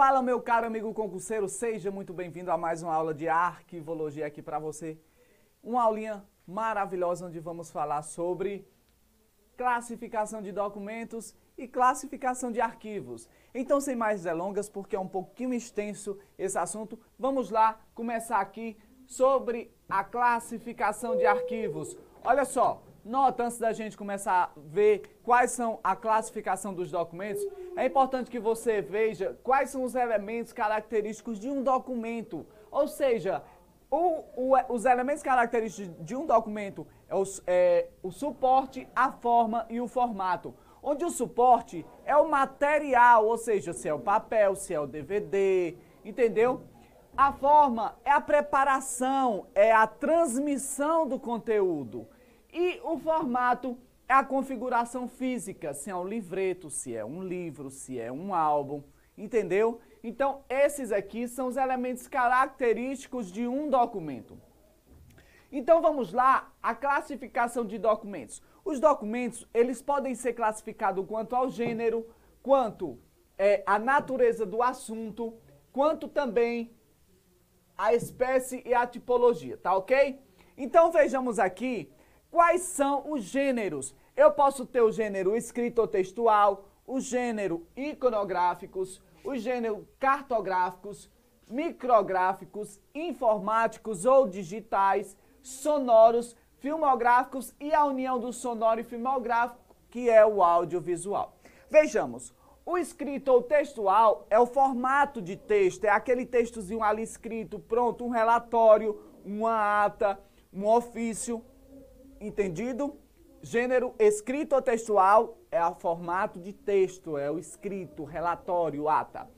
Fala, meu caro amigo concurseiro, seja muito bem-vindo a mais uma aula de arquivologia aqui para você. Uma aulinha maravilhosa onde vamos falar sobre classificação de documentos e classificação de arquivos. Então, sem mais delongas, porque é um pouquinho extenso esse assunto, vamos lá começar aqui sobre a classificação de arquivos. Olha só, nota antes da gente começar a ver quais são a classificação dos documentos, é importante que você veja quais são os elementos característicos de um documento. Ou seja, o, o, os elementos característicos de um documento é, os, é o suporte, a forma e o formato. Onde o suporte é o material, ou seja, se é o papel, se é o DVD, entendeu? A forma é a preparação, é a transmissão do conteúdo. E o formato é a configuração física, se é um livreto, se é um livro, se é um álbum, entendeu? Então, esses aqui são os elementos característicos de um documento. Então, vamos lá, a classificação de documentos. Os documentos, eles podem ser classificados quanto ao gênero, quanto é, a natureza do assunto, quanto também a espécie e a tipologia, tá ok? Então, vejamos aqui Quais são os gêneros? Eu posso ter o gênero escrito ou textual, o gênero iconográficos, o gênero cartográficos, micrográficos, informáticos ou digitais, sonoros, filmográficos e a união do sonoro e filmográfico, que é o audiovisual. Vejamos, o escrito ou textual é o formato de texto, é aquele textozinho ali escrito, pronto, um relatório, uma ata, um ofício, entendido? Gênero escrito ou textual é o formato de texto, é o escrito, relatório, ata.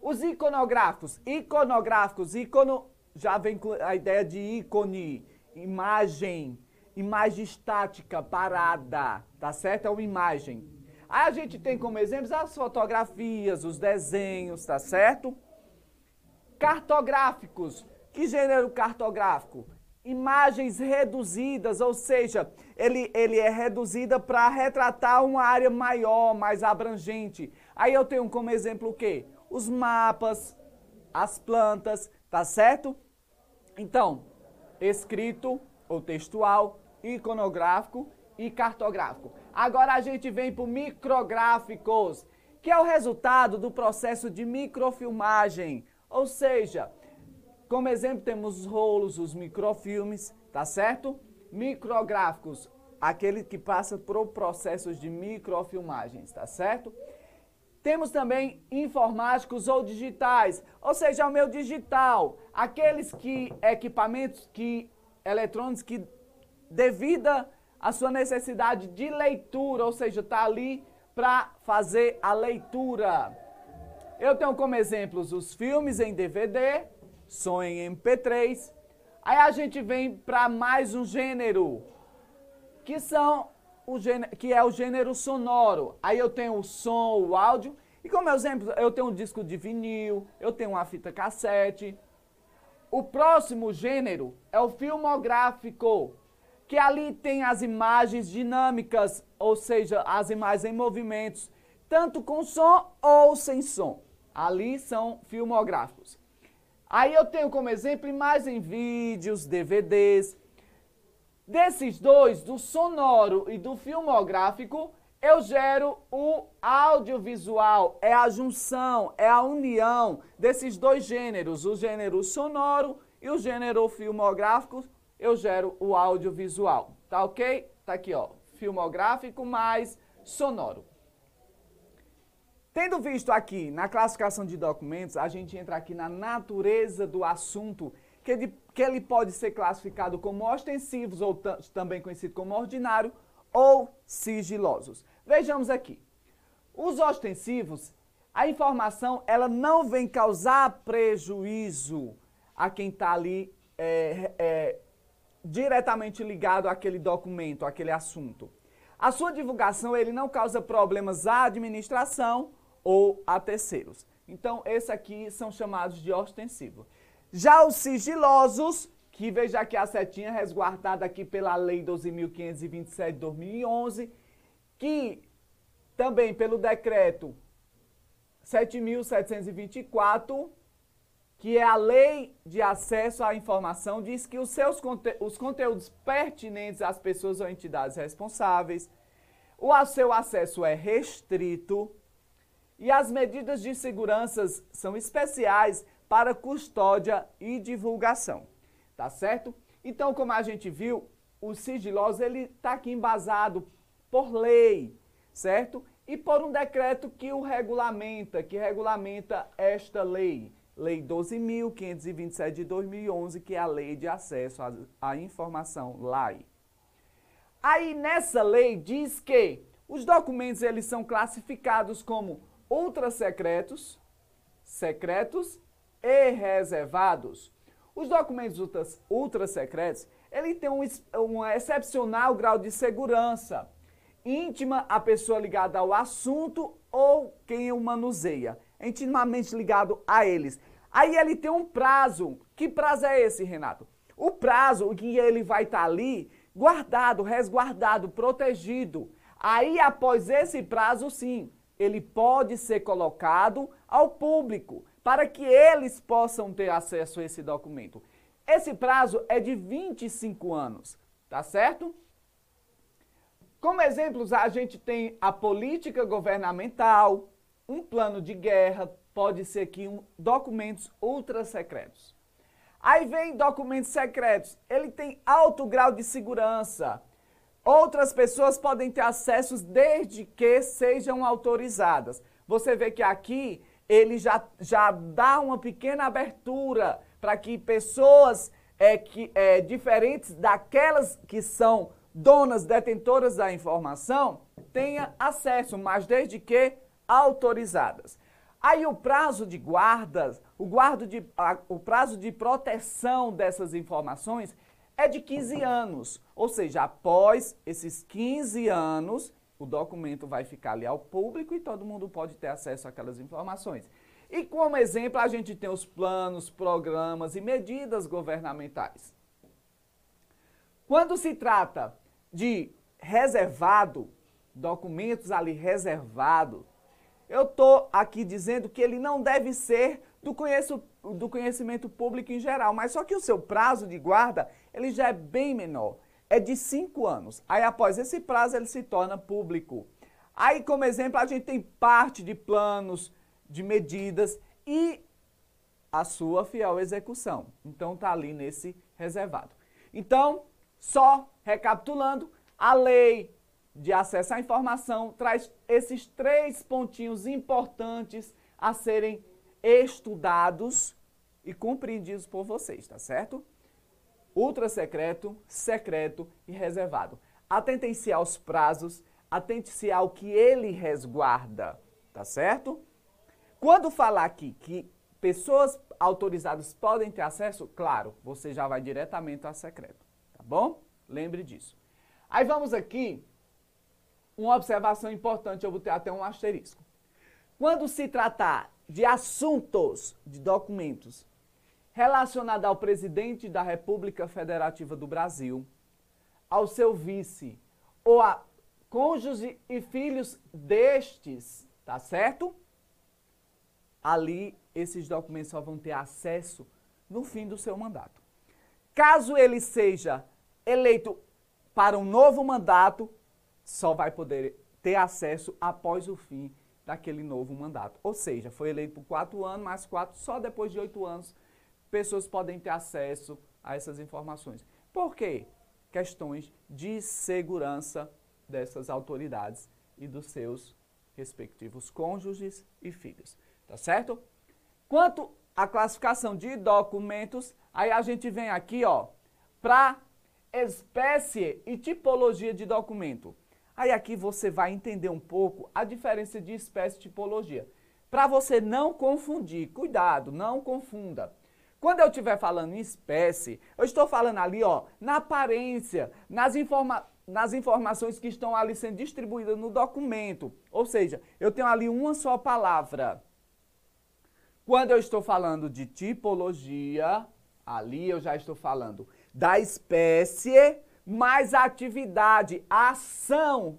Os iconográficos, iconográficos, icono já vem com a ideia de ícone, imagem, imagem estática, parada, tá certo? É uma imagem. Aí a gente tem como exemplos as fotografias, os desenhos, tá certo? Cartográficos. Que gênero cartográfico? Imagens reduzidas, ou seja, ele, ele é reduzida para retratar uma área maior, mais abrangente. Aí eu tenho como exemplo o quê? Os mapas, as plantas, tá certo? Então, escrito ou textual, iconográfico e cartográfico. Agora a gente vem para micrográficos, que é o resultado do processo de microfilmagem, ou seja, como exemplo, temos os rolos, os microfilmes, tá certo? Micrográficos, aquele que passa por processos de microfilmagens, tá certo? Temos também informáticos ou digitais, ou seja, o meu digital, aqueles que equipamentos que eletrônicos que devido à sua necessidade de leitura, ou seja, tá ali para fazer a leitura. Eu tenho como exemplos os filmes em DVD, som em MP3. Aí a gente vem para mais um gênero, que são o gênero, que é o gênero sonoro. Aí eu tenho o som, o áudio, e como exemplo, eu tenho um disco de vinil, eu tenho uma fita cassete. O próximo gênero é o filmográfico, que ali tem as imagens dinâmicas, ou seja, as imagens em movimentos, tanto com som ou sem som. Ali são filmográficos. Aí eu tenho como exemplo imagens vídeos, DVDs. Desses dois, do sonoro e do filmográfico, eu gero o audiovisual. É a junção, é a união desses dois gêneros, o gênero sonoro e o gênero filmográfico, eu gero o audiovisual. Tá ok? Tá aqui, ó. Filmográfico mais sonoro. Tendo visto aqui na classificação de documentos, a gente entra aqui na natureza do assunto, que ele, que ele pode ser classificado como ostensivos, ou também conhecido como ordinário, ou sigilosos. Vejamos aqui. Os ostensivos, a informação, ela não vem causar prejuízo a quem está ali é, é, diretamente ligado àquele documento, àquele assunto. A sua divulgação, ele não causa problemas à administração ou a terceiros. Então, esses aqui são chamados de ostensivos. Já os sigilosos, que veja aqui a setinha resguardada aqui pela Lei 12.527 de 2011, que também pelo decreto 7.724, que é a Lei de Acesso à Informação, diz que os seus conte os conteúdos pertinentes às pessoas ou entidades responsáveis, o seu acesso é restrito e as medidas de segurança são especiais para custódia e divulgação. Tá certo? Então, como a gente viu, o sigiloso ele está aqui embasado por lei, certo? E por um decreto que o regulamenta, que regulamenta esta lei, Lei 12.527 de 2011, que é a Lei de Acesso à, Informação, LAI. Aí nessa lei diz que os documentos eles são classificados como ultra secretos, secretos e reservados. Os documentos ultra, ultra secretos, ele tem um, um excepcional grau de segurança íntima à pessoa ligada ao assunto ou quem o manuseia, intimamente ligado a eles. Aí ele tem um prazo. Que prazo é esse, Renato? O prazo que ele vai estar tá ali guardado, resguardado, protegido. Aí após esse prazo, sim, ele pode ser colocado ao público para que eles possam ter acesso a esse documento. Esse prazo é de 25 anos, tá certo? Como exemplos, a gente tem a política governamental, um plano de guerra, pode ser aqui um, documentos ultra secretos. Aí vem documentos secretos, ele tem alto grau de segurança. Outras pessoas podem ter acessos desde que sejam autorizadas. Você vê que aqui ele já, já dá uma pequena abertura para que pessoas é, que, é, diferentes daquelas que são donas, detentoras da informação, tenha acesso, mas desde que autorizadas. Aí o prazo de guardas, o, guardo de, a, o prazo de proteção dessas informações é de 15 anos. Ou seja, após esses 15 anos, o documento vai ficar ali ao público e todo mundo pode ter acesso àquelas informações. E como exemplo, a gente tem os planos, programas e medidas governamentais. Quando se trata de reservado, documentos ali reservados, eu estou aqui dizendo que ele não deve ser do, do conhecimento público em geral, mas só que o seu prazo de guarda ele já é bem menor, é de cinco anos. Aí após esse prazo ele se torna público. Aí como exemplo a gente tem parte de planos, de medidas e a sua fiel execução. Então está ali nesse reservado. Então, só recapitulando, a lei de acesso à informação traz esses três pontinhos importantes a serem estudados e compreendidos por vocês, tá certo? Ultra secreto, secreto e reservado. Atentem-se aos prazos, atente-se ao que ele resguarda, tá certo? Quando falar aqui que pessoas autorizadas podem ter acesso, claro, você já vai diretamente ao secreto, tá bom? Lembre disso. Aí vamos aqui, uma observação importante, eu vou ter até um asterisco. Quando se tratar de assuntos, de documentos, relacionados ao presidente da República Federativa do Brasil, ao seu vice ou a cônjuge e filhos destes, tá certo? ali esses documentos só vão ter acesso no fim do seu mandato. Caso ele seja eleito para um novo mandato, só vai poder ter acesso após o fim daquele novo mandato. Ou seja, foi eleito por quatro anos, mais quatro, só depois de oito anos, pessoas podem ter acesso a essas informações. Por quê? Questões de segurança dessas autoridades e dos seus respectivos cônjuges e filhos. Tá certo? Quanto à classificação de documentos, aí a gente vem aqui, ó, para espécie e tipologia de documento. Aí aqui você vai entender um pouco a diferença de espécie e tipologia. Para você não confundir, cuidado, não confunda. Quando eu estiver falando em espécie, eu estou falando ali, ó, na aparência, nas, informa nas informações que estão ali sendo distribuídas no documento. Ou seja, eu tenho ali uma só palavra. Quando eu estou falando de tipologia, ali eu já estou falando da espécie mais a atividade, a ação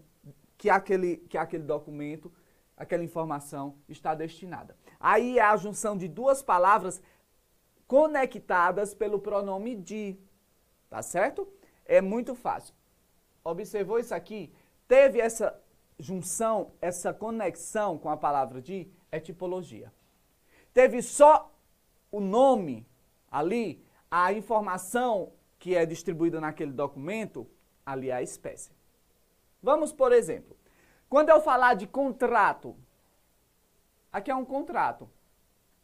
que aquele, que aquele documento aquela informação está destinada. Aí é a junção de duas palavras conectadas pelo pronome de, tá certo? É muito fácil. Observou isso aqui? Teve essa junção, essa conexão com a palavra de, é tipologia. Teve só o nome ali, a informação que é distribuída naquele documento, ali é a espécie. Vamos, por exemplo, quando eu falar de contrato, aqui é um contrato.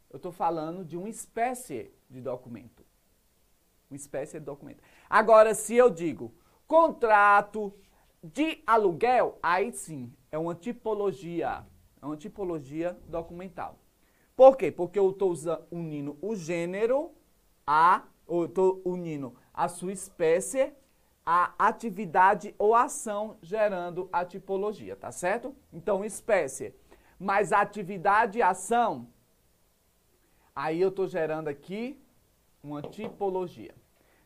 Eu estou falando de uma espécie de documento. Uma espécie de documento. Agora, se eu digo contrato de aluguel, aí sim, é uma tipologia. É uma tipologia documental. Por quê? Porque eu estou unindo o gênero a, ou estou unindo a sua espécie a atividade ou ação gerando a tipologia, tá certo? Então, espécie mais atividade e ação, aí eu estou gerando aqui uma tipologia.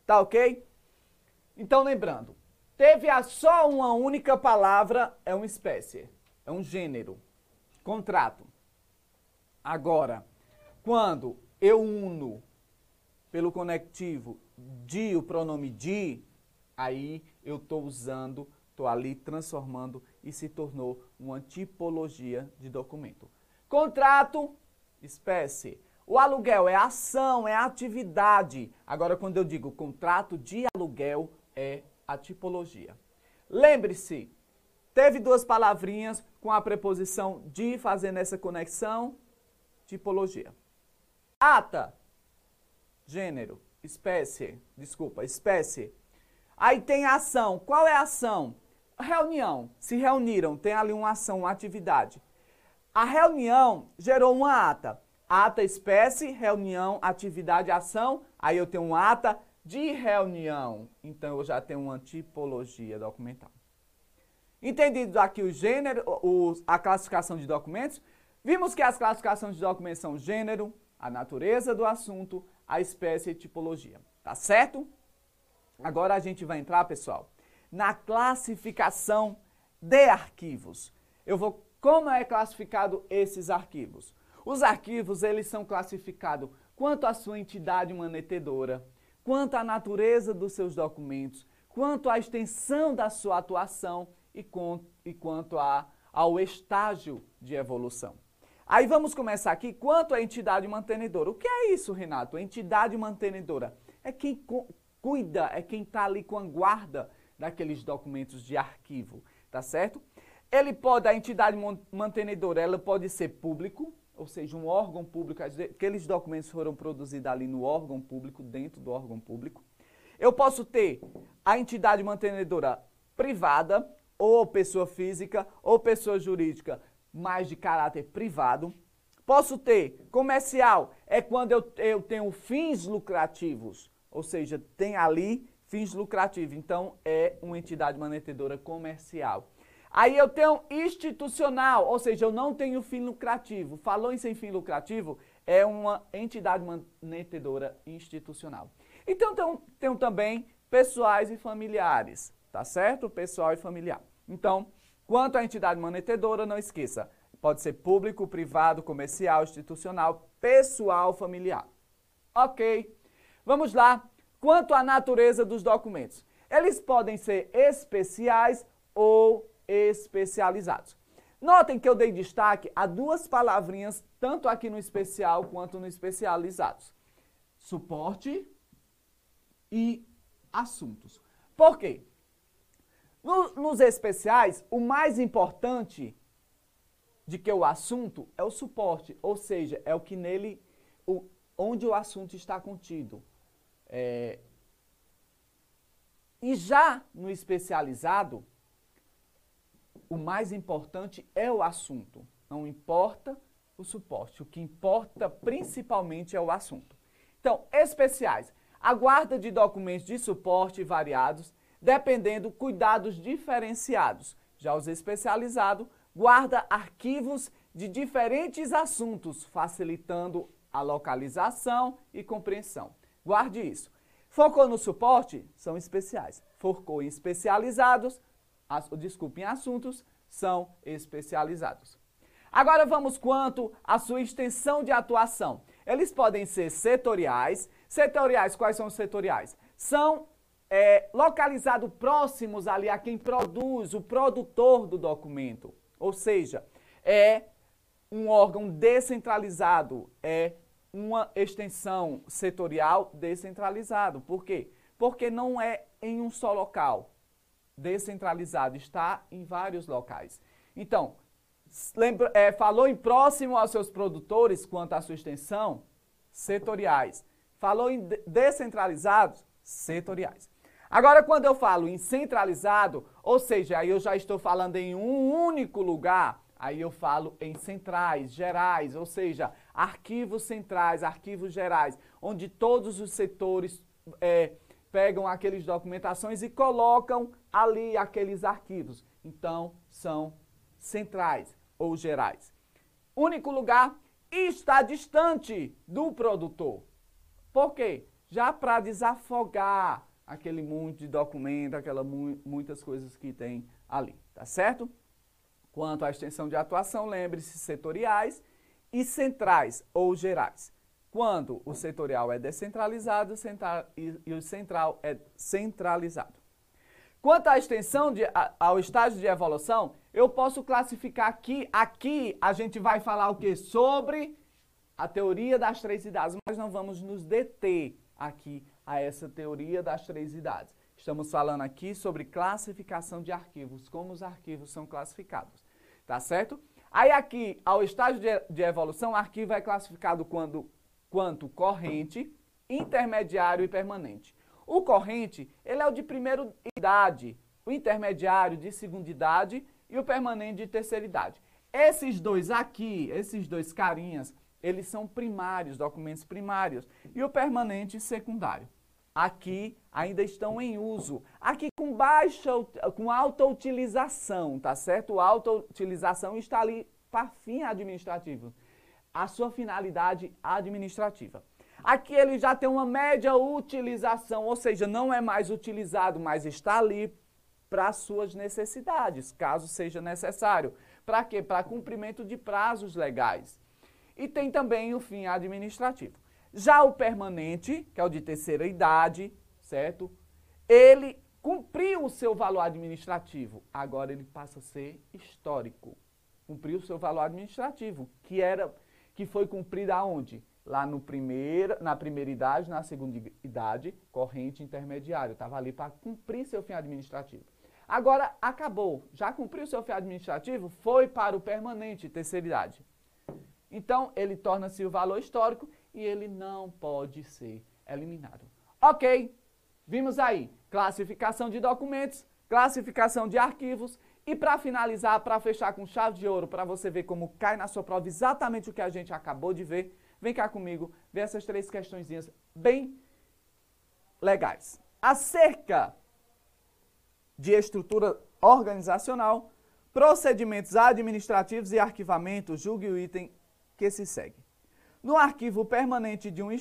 Tá ok? Então, lembrando, teve a só uma única palavra, é uma espécie, é um gênero, contrato. Agora, quando eu uno pelo conectivo de, o pronome de, aí eu estou usando, estou ali transformando e se tornou uma tipologia de documento. Contrato, espécie. O aluguel é ação, é atividade. Agora, quando eu digo contrato de aluguel, é a tipologia. Lembre-se, teve duas palavrinhas com a preposição de fazendo essa conexão, tipologia. Ata, gênero, espécie, desculpa, espécie. Aí tem ação. Qual é a ação? Reunião. Se reuniram, tem ali uma ação, uma atividade. A reunião gerou uma ata. Ata, espécie, reunião, atividade, ação. Aí eu tenho uma ata de reunião. Então eu já tenho uma tipologia documental. Entendido aqui o gênero, o, a classificação de documentos, vimos que as classificações de documentos são gênero, a natureza do assunto, a espécie e tipologia. Tá certo? Agora a gente vai entrar, pessoal, na classificação de arquivos. Eu vou como é classificado esses arquivos? Os arquivos, eles são classificados quanto à sua entidade manetedora, quanto à natureza dos seus documentos, quanto à extensão da sua atuação e, com, e quanto a, ao estágio de evolução. Aí vamos começar aqui quanto à entidade mantenedora. O que é isso, Renato? A entidade mantenedora é quem cuida, é quem está ali com a guarda daqueles documentos de arquivo, tá certo? Ele pode, a entidade mantenedora, ela pode ser público, ou seja, um órgão público, aqueles documentos foram produzidos ali no órgão público, dentro do órgão público. Eu posso ter a entidade mantenedora privada, ou pessoa física, ou pessoa jurídica, mais de caráter privado. Posso ter comercial, é quando eu, eu tenho fins lucrativos, ou seja, tem ali fins lucrativos. Então, é uma entidade manetedora comercial. Aí eu tenho institucional, ou seja, eu não tenho fim lucrativo. Falou em sem fim lucrativo, é uma entidade manetedora institucional. Então, tenho, tenho também pessoais e familiares, tá certo? Pessoal e familiar. Então, quanto à entidade manetedora, não esqueça, pode ser público, privado, comercial, institucional, pessoal, familiar. Ok. Vamos lá. Quanto à natureza dos documentos, eles podem ser especiais ou especializados. Notem que eu dei destaque a duas palavrinhas, tanto aqui no especial quanto no especializados: suporte e assuntos. Por quê? No, nos especiais, o mais importante de que o assunto é o suporte, ou seja, é o que nele, o, onde o assunto está contido. É... E já no especializado, o mais importante é o assunto. Não importa o suporte. O que importa principalmente é o assunto. Então, especiais. A guarda de documentos de suporte variados, dependendo cuidados diferenciados. Já os especializados guarda arquivos de diferentes assuntos, facilitando a localização e compreensão. Guarde isso. Focou no suporte? São especiais. Focou em especializados? As, desculpe, em assuntos? São especializados. Agora vamos quanto à sua extensão de atuação. Eles podem ser setoriais. Setoriais, quais são os setoriais? São é, localizados próximos ali a quem produz, o produtor do documento. Ou seja, é um órgão descentralizado, é uma extensão setorial descentralizado. Por quê? Porque não é em um só local descentralizado, está em vários locais. Então, lembra, é, falou em próximo aos seus produtores quanto à sua extensão? Setoriais. Falou em descentralizados? Setoriais. Agora, quando eu falo em centralizado, ou seja, aí eu já estou falando em um único lugar, aí eu falo em centrais, gerais, ou seja, arquivos centrais, arquivos gerais, onde todos os setores é, pegam aqueles documentações e colocam ali aqueles arquivos. Então, são centrais ou gerais. Único lugar está distante do produtor. Por quê? Já para desafogar aquele monte de documento, aquelas mu muitas coisas que tem ali, tá certo? Quanto à extensão de atuação, lembre-se setoriais e centrais ou gerais. Quando o setorial é descentralizado e o central é centralizado. Quanto à extensão de, ao estágio de evolução, eu posso classificar aqui, aqui a gente vai falar o que? Sobre a teoria das três idades, mas não vamos nos deter aqui a essa teoria das três idades. Estamos falando aqui sobre classificação de arquivos, como os arquivos são classificados, tá certo? Aí aqui, ao estágio de, de evolução, o arquivo é classificado quando, quanto corrente, intermediário e permanente. O corrente, ele é o de primeira idade, o intermediário de segunda idade e o permanente de terceira idade. Esses dois aqui, esses dois carinhas, eles são primários, documentos primários, e o permanente secundário aqui ainda estão em uso. Aqui com baixa, com alta utilização, tá certo? Alta utilização está ali para fim administrativo. A sua finalidade administrativa. Aqui ele já tem uma média utilização, ou seja, não é mais utilizado, mas está ali para suas necessidades, caso seja necessário. Para quê? Para cumprimento de prazos legais. E tem também o fim administrativo. Já o permanente, que é o de terceira idade, certo? Ele cumpriu o seu valor administrativo, agora ele passa a ser histórico. Cumpriu o seu valor administrativo, que era que foi cumprido aonde? Lá no primeiro, na primeira idade, na segunda idade, corrente intermediário. Estava ali para cumprir seu fim administrativo. Agora acabou, já cumpriu seu fim administrativo, foi para o permanente, terceira idade. Então, ele torna-se o valor histórico e ele não pode ser eliminado. Ok, vimos aí classificação de documentos, classificação de arquivos e para finalizar, para fechar com chave de ouro, para você ver como cai na sua prova exatamente o que a gente acabou de ver, vem cá comigo ver essas três questõezinhas bem legais. Acerca de estrutura organizacional, procedimentos administrativos e arquivamento, julgue o item que se segue. No arquivo permanente de uma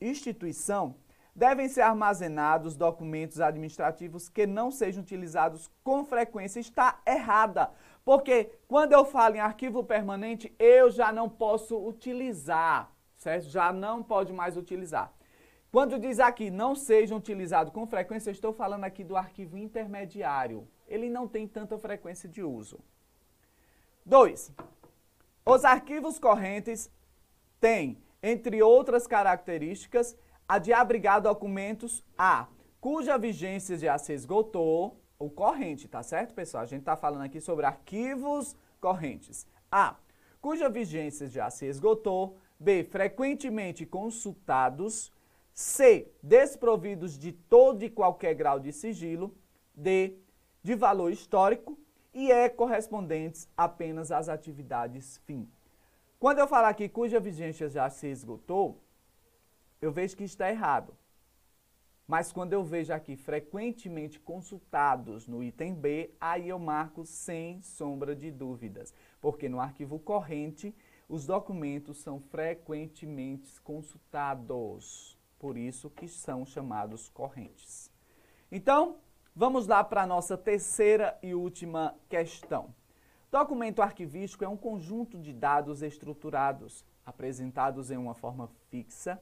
instituição, devem ser armazenados documentos administrativos que não sejam utilizados com frequência. Está errada, porque quando eu falo em arquivo permanente, eu já não posso utilizar, certo? Já não pode mais utilizar. Quando diz aqui não sejam utilizados com frequência, eu estou falando aqui do arquivo intermediário. Ele não tem tanta frequência de uso. 2. Os arquivos correntes tem, entre outras características, a de abrigar documentos A, cuja vigência já se esgotou, o corrente, tá certo, pessoal? A gente está falando aqui sobre arquivos correntes. A, cuja vigência já se esgotou. B, frequentemente consultados. C, desprovidos de todo e qualquer grau de sigilo. D, de valor histórico. E E, correspondentes apenas às atividades fim. Quando eu falar aqui cuja vigência já se esgotou, eu vejo que está errado. Mas quando eu vejo aqui frequentemente consultados no item B, aí eu marco sem sombra de dúvidas. Porque no arquivo corrente, os documentos são frequentemente consultados. Por isso que são chamados correntes. Então, vamos lá para a nossa terceira e última questão. Documento arquivístico é um conjunto de dados estruturados, apresentados em uma forma fixa,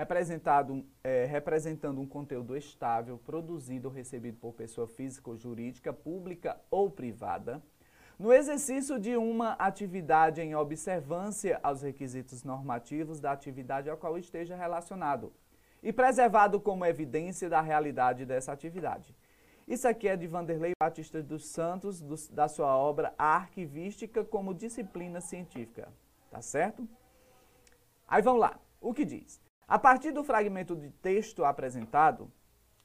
representado, é, representando um conteúdo estável, produzido ou recebido por pessoa física ou jurídica, pública ou privada, no exercício de uma atividade em observância aos requisitos normativos da atividade a qual esteja relacionado, e preservado como evidência da realidade dessa atividade. Isso aqui é de Vanderlei Batista dos Santos, do, da sua obra Arquivística como Disciplina Científica. Tá certo? Aí vamos lá. O que diz? A partir do fragmento de texto apresentado,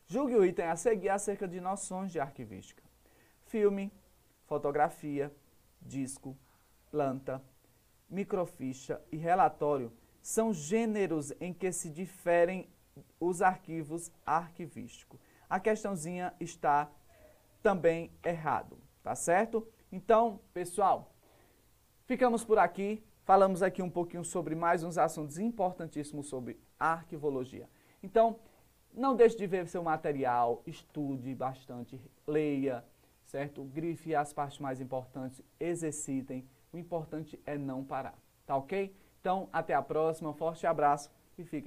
julgue o item a seguir acerca de noções de arquivística. Filme, fotografia, disco, planta, microficha e relatório são gêneros em que se diferem os arquivos arquivísticos a questãozinha está também errado, tá certo? Então, pessoal, ficamos por aqui. Falamos aqui um pouquinho sobre mais uns assuntos importantíssimos sobre arquivologia. Então, não deixe de ver seu material, estude bastante, leia, certo? Grife as partes mais importantes, exercitem. O importante é não parar, tá ok? Então, até a próxima, forte abraço e fiquem